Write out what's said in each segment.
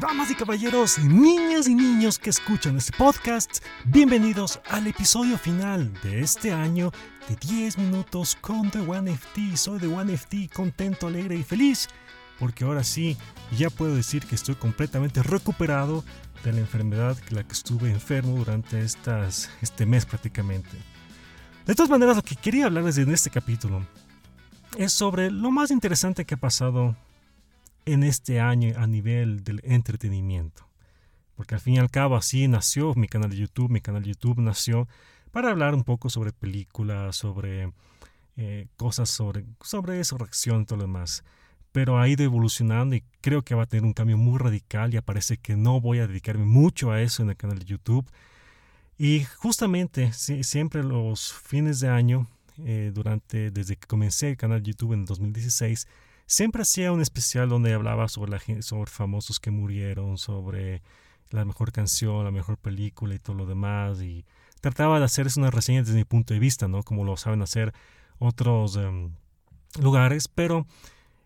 Damas y caballeros, niñas y niños que escuchan este podcast, bienvenidos al episodio final de este año de 10 minutos con The One FT. Soy The One FT, contento, alegre y feliz, porque ahora sí ya puedo decir que estoy completamente recuperado de la enfermedad que la que estuve enfermo durante este mes prácticamente. De todas maneras, lo que quería hablarles en este capítulo es sobre lo más interesante que ha pasado en este año a nivel del entretenimiento. Porque al fin y al cabo así nació mi canal de YouTube. Mi canal de YouTube nació para hablar un poco sobre películas, sobre eh, cosas sobre, sobre reacción y todo lo demás. Pero ha ido evolucionando y creo que va a tener un cambio muy radical. Y parece que no voy a dedicarme mucho a eso en el canal de YouTube. Y justamente siempre los fines de año, eh, durante, desde que comencé el canal de YouTube en el 2016, siempre hacía un especial donde hablaba sobre, la, sobre famosos que murieron, sobre la mejor canción, la mejor película y todo lo demás. Y trataba de hacer una reseña desde mi punto de vista, ¿no? Como lo saben hacer otros em, lugares. Pero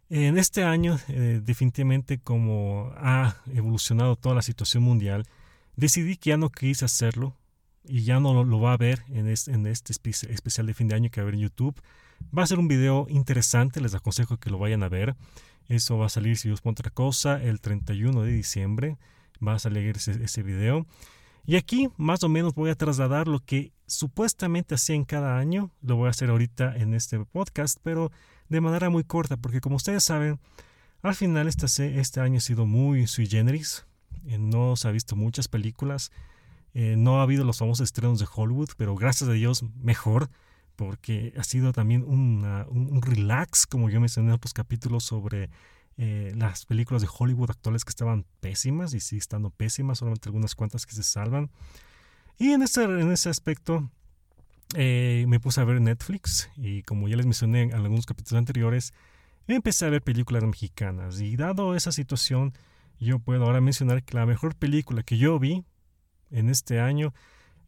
en este año, eh, definitivamente, como ha evolucionado toda la situación mundial, decidí que ya no quise hacerlo y ya no lo, va a ver en este, en este especial de fin de año que va a ver en YouTube Va a ser un video interesante, les aconsejo que lo vayan a ver. Eso va a salir, si Dios pone otra cosa, el 31 de diciembre. Va a salir ese, ese video. Y aquí más o menos voy a trasladar lo que supuestamente hacía en cada año. Lo voy a hacer ahorita en este podcast, pero de manera muy corta, porque como ustedes saben, al final este, este año ha sido muy sui generis. Eh, no se ha visto muchas películas. Eh, no ha habido los famosos estrenos de Hollywood, pero gracias a Dios mejor porque ha sido también un, relax, como yo mencioné en otros capítulos sobre eh, las películas de Hollywood actuales que estaban pésimas y sí estando pésimas, solamente algunas cuantas que se salvan. Y en ese, en ese aspecto eh, me puse a ver Netflix y como ya les mencioné en algunos capítulos anteriores, empecé a ver películas mexicanas y dado esa situación, yo puedo ahora mencionar que la mejor película que yo vi en este año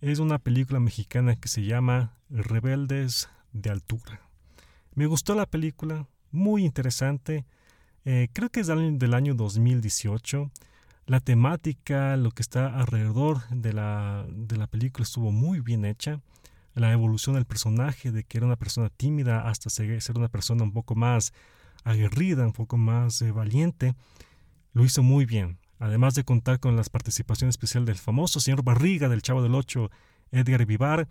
es una película mexicana que se llama Rebeldes de Altura. Me gustó la película, muy interesante. Eh, creo que es del año 2018. La temática, lo que está alrededor de la, de la película estuvo muy bien hecha. La evolución del personaje, de que era una persona tímida hasta ser una persona un poco más aguerrida, un poco más eh, valiente, lo hizo muy bien además de contar con las participaciones especiales del famoso señor Barriga del Chavo del Ocho, Edgar Vivar,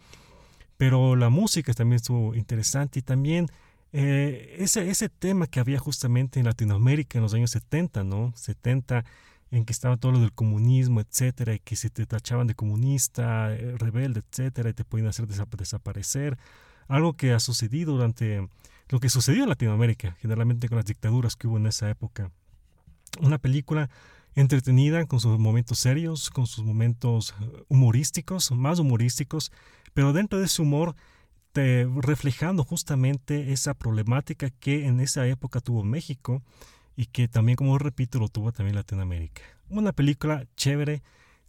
pero la música también estuvo interesante y también eh, ese, ese tema que había justamente en Latinoamérica en los años 70, ¿no? 70, en que estaba todo lo del comunismo, etcétera, y que se te tachaban de comunista, eh, rebelde, etcétera, y te podían hacer desaparecer. Algo que ha sucedido durante lo que sucedió en Latinoamérica, generalmente con las dictaduras que hubo en esa época. Una película entretenida, con sus momentos serios, con sus momentos eh, humorísticos, más humorísticos, pero dentro de ese humor te, reflejando justamente esa problemática que en esa época tuvo México y que también, como repito, lo tuvo también Latinoamérica. Una película chévere,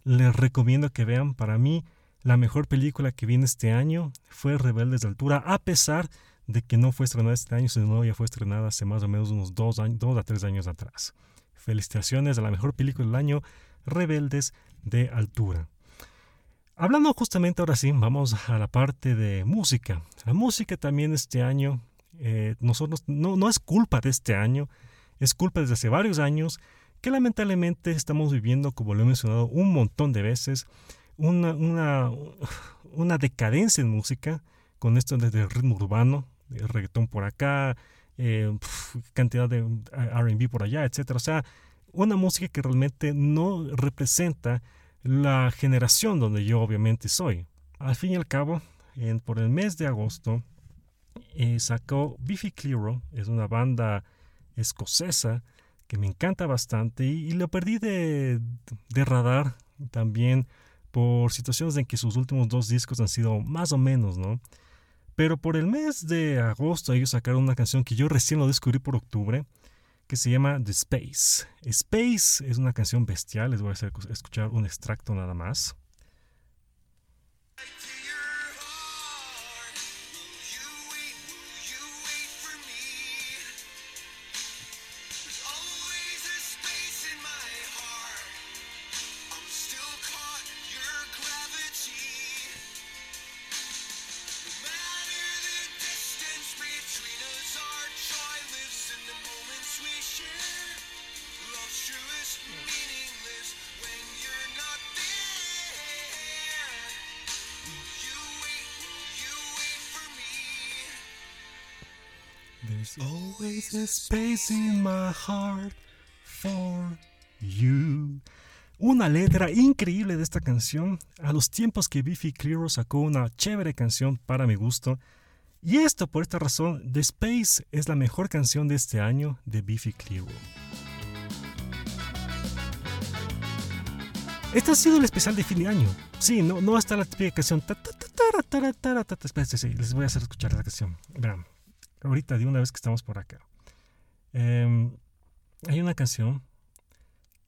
les recomiendo que vean. Para mí, la mejor película que vi este año fue Rebeldes de Altura, a pesar de que no fue estrenada este año, sino ya fue estrenada hace más o menos unos dos, años, dos a tres años atrás. Felicitaciones a la mejor película del año, Rebeldes de Altura. Hablando justamente ahora sí, vamos a la parte de música. La música también este año, eh, nosotros no, no es culpa de este año, es culpa desde hace varios años que lamentablemente estamos viviendo, como lo he mencionado un montón de veces, una, una, una decadencia en música con esto desde ritmo urbano, el reggaetón por acá, eh, cantidad de RB por allá, etcétera. O sea, una música que realmente no representa la generación donde yo obviamente soy. Al fin y al cabo, en, por el mes de agosto, eh, sacó Biffy Clyro, es una banda escocesa que me encanta bastante y, lo perdí de, de, radar también por situaciones en que sus últimos dos discos han sido más o menos, ¿no? Pero por el mes de agosto ellos sacaron una canción que yo recién lo descubrí por octubre, que se llama The Space. Space es una canción bestial, les voy a escuchar un extracto nada más. There's always a space in my heart for you. Una letra increíble de esta canción. A los tiempos que Biffy Clyro sacó una chévere canción para mi gusto. Y esto por esta razón, The Space es la mejor canción de este año de Biffy Clyro. Este ha sido el especial de fin de año. Sí, no, no está la típica canción. les voy a hacer escuchar la canción. Verán, ahorita de una vez que estamos por acá. Em, hay una canción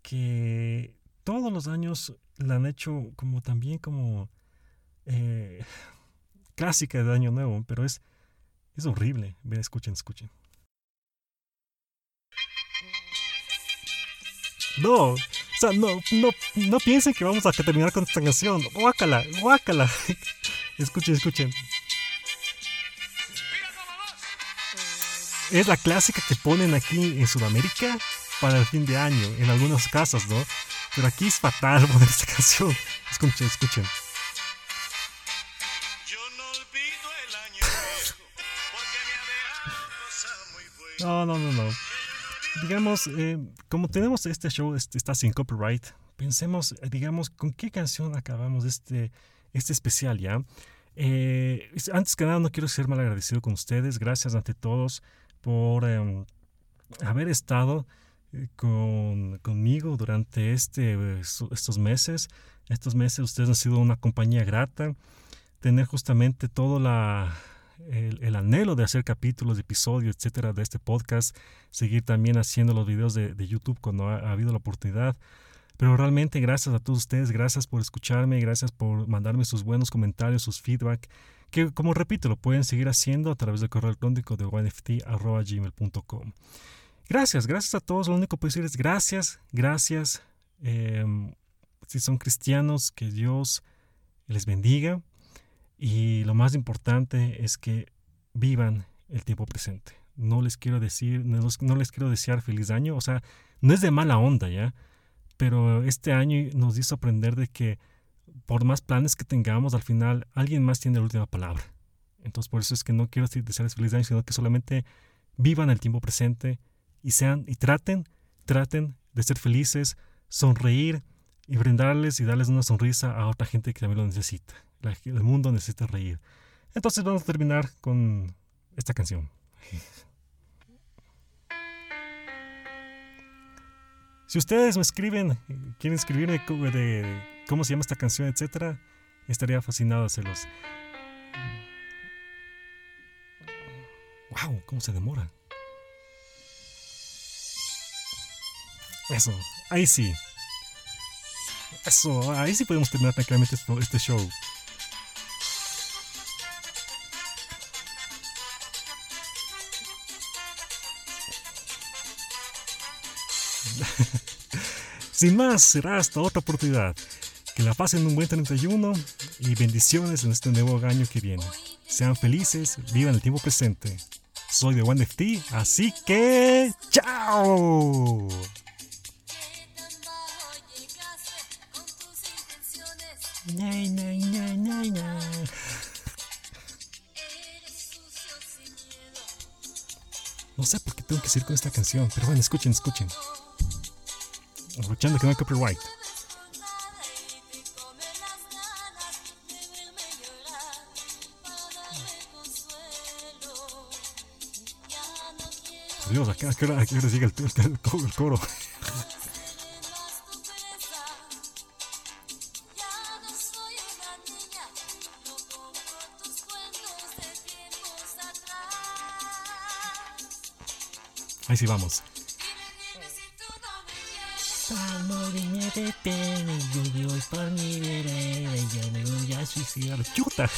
que todos los años la han hecho como también como eh, clásica de Año Nuevo, pero es, es horrible. Ven, escuchen, escuchen. No, o sea, no, no, no piensen que vamos a terminar con esta canción. Guácala, guácala. escuchen, escuchen. Es la clásica que ponen aquí en Sudamérica para el fin de año, en algunos casos, ¿no? Pero aquí es fatal poner esta canción. Escuchen, escuchen. No, no, no, no. Digamos, eh, como tenemos este show, este, está sin copyright, pensemos, eh, digamos, con qué canción acabamos este, este especial ya. Eh, antes que nada, no quiero ser mal agradecido con ustedes. Gracias ante todos por em, haber estado con, conmigo durante este, estos meses. Estos meses ustedes han sido una compañía grata. Tener justamente todo la, el, anhelo de hacer capítulos, episodios, etcétera, de este podcast. Seguir también haciendo los videos de, YouTube cuando ha, habido la oportunidad. Pero realmente gracias a todos ustedes, gracias por escucharme, gracias por mandarme sus buenos comentarios, sus feedback, que como repito, lo pueden seguir haciendo a través del correo electrónico de gmail.com Gracias, gracias a todos. Lo único que puedo decir es gracias, gracias. Em, si son cristianos, que Dios les bendiga. Y lo más importante es que vivan el tiempo presente. No les quiero decir, no, no les quiero desear feliz año. O sea, no es de mala onda, ¿ya? Pero este año nos hizo aprender de que por más planes que tengamos, al final alguien más tiene la última palabra. Entonces, por eso es que no quiero desearles feliz año, sino que solamente vivan el tiempo presente y sean y traten, traten de ser felices, sonreír y brindarles y darles una sonrisa a otra gente que también lo necesita. el mundo necesita reír. Entonces vamos a terminar con esta canción. Si ustedes me escriben, quieren escribirme de cómo se llama esta canción, etcétera, estaría fascinado hacerlos. Wow, cómo se demora. Eso, ahí sí. Eso, ahí sí podemos terminar tranquilamente este show. Sin más, será hasta otra oportunidad. Que la pasen un buen 31 y bendiciones en este nuevo año que viene. Sean felices, vivan el tiempo presente. Soy de OneFT, así que ¡chao! No sé por qué tengo que seguir con esta canción, pero bueno, escuchen, escuchen. Aprovechando que no hay copyright. Dios, ¿a qué, hora, llega el, el coro? Ahí sí vamos. por mi vereda, ya me voy a suicidar. ¡Chuta!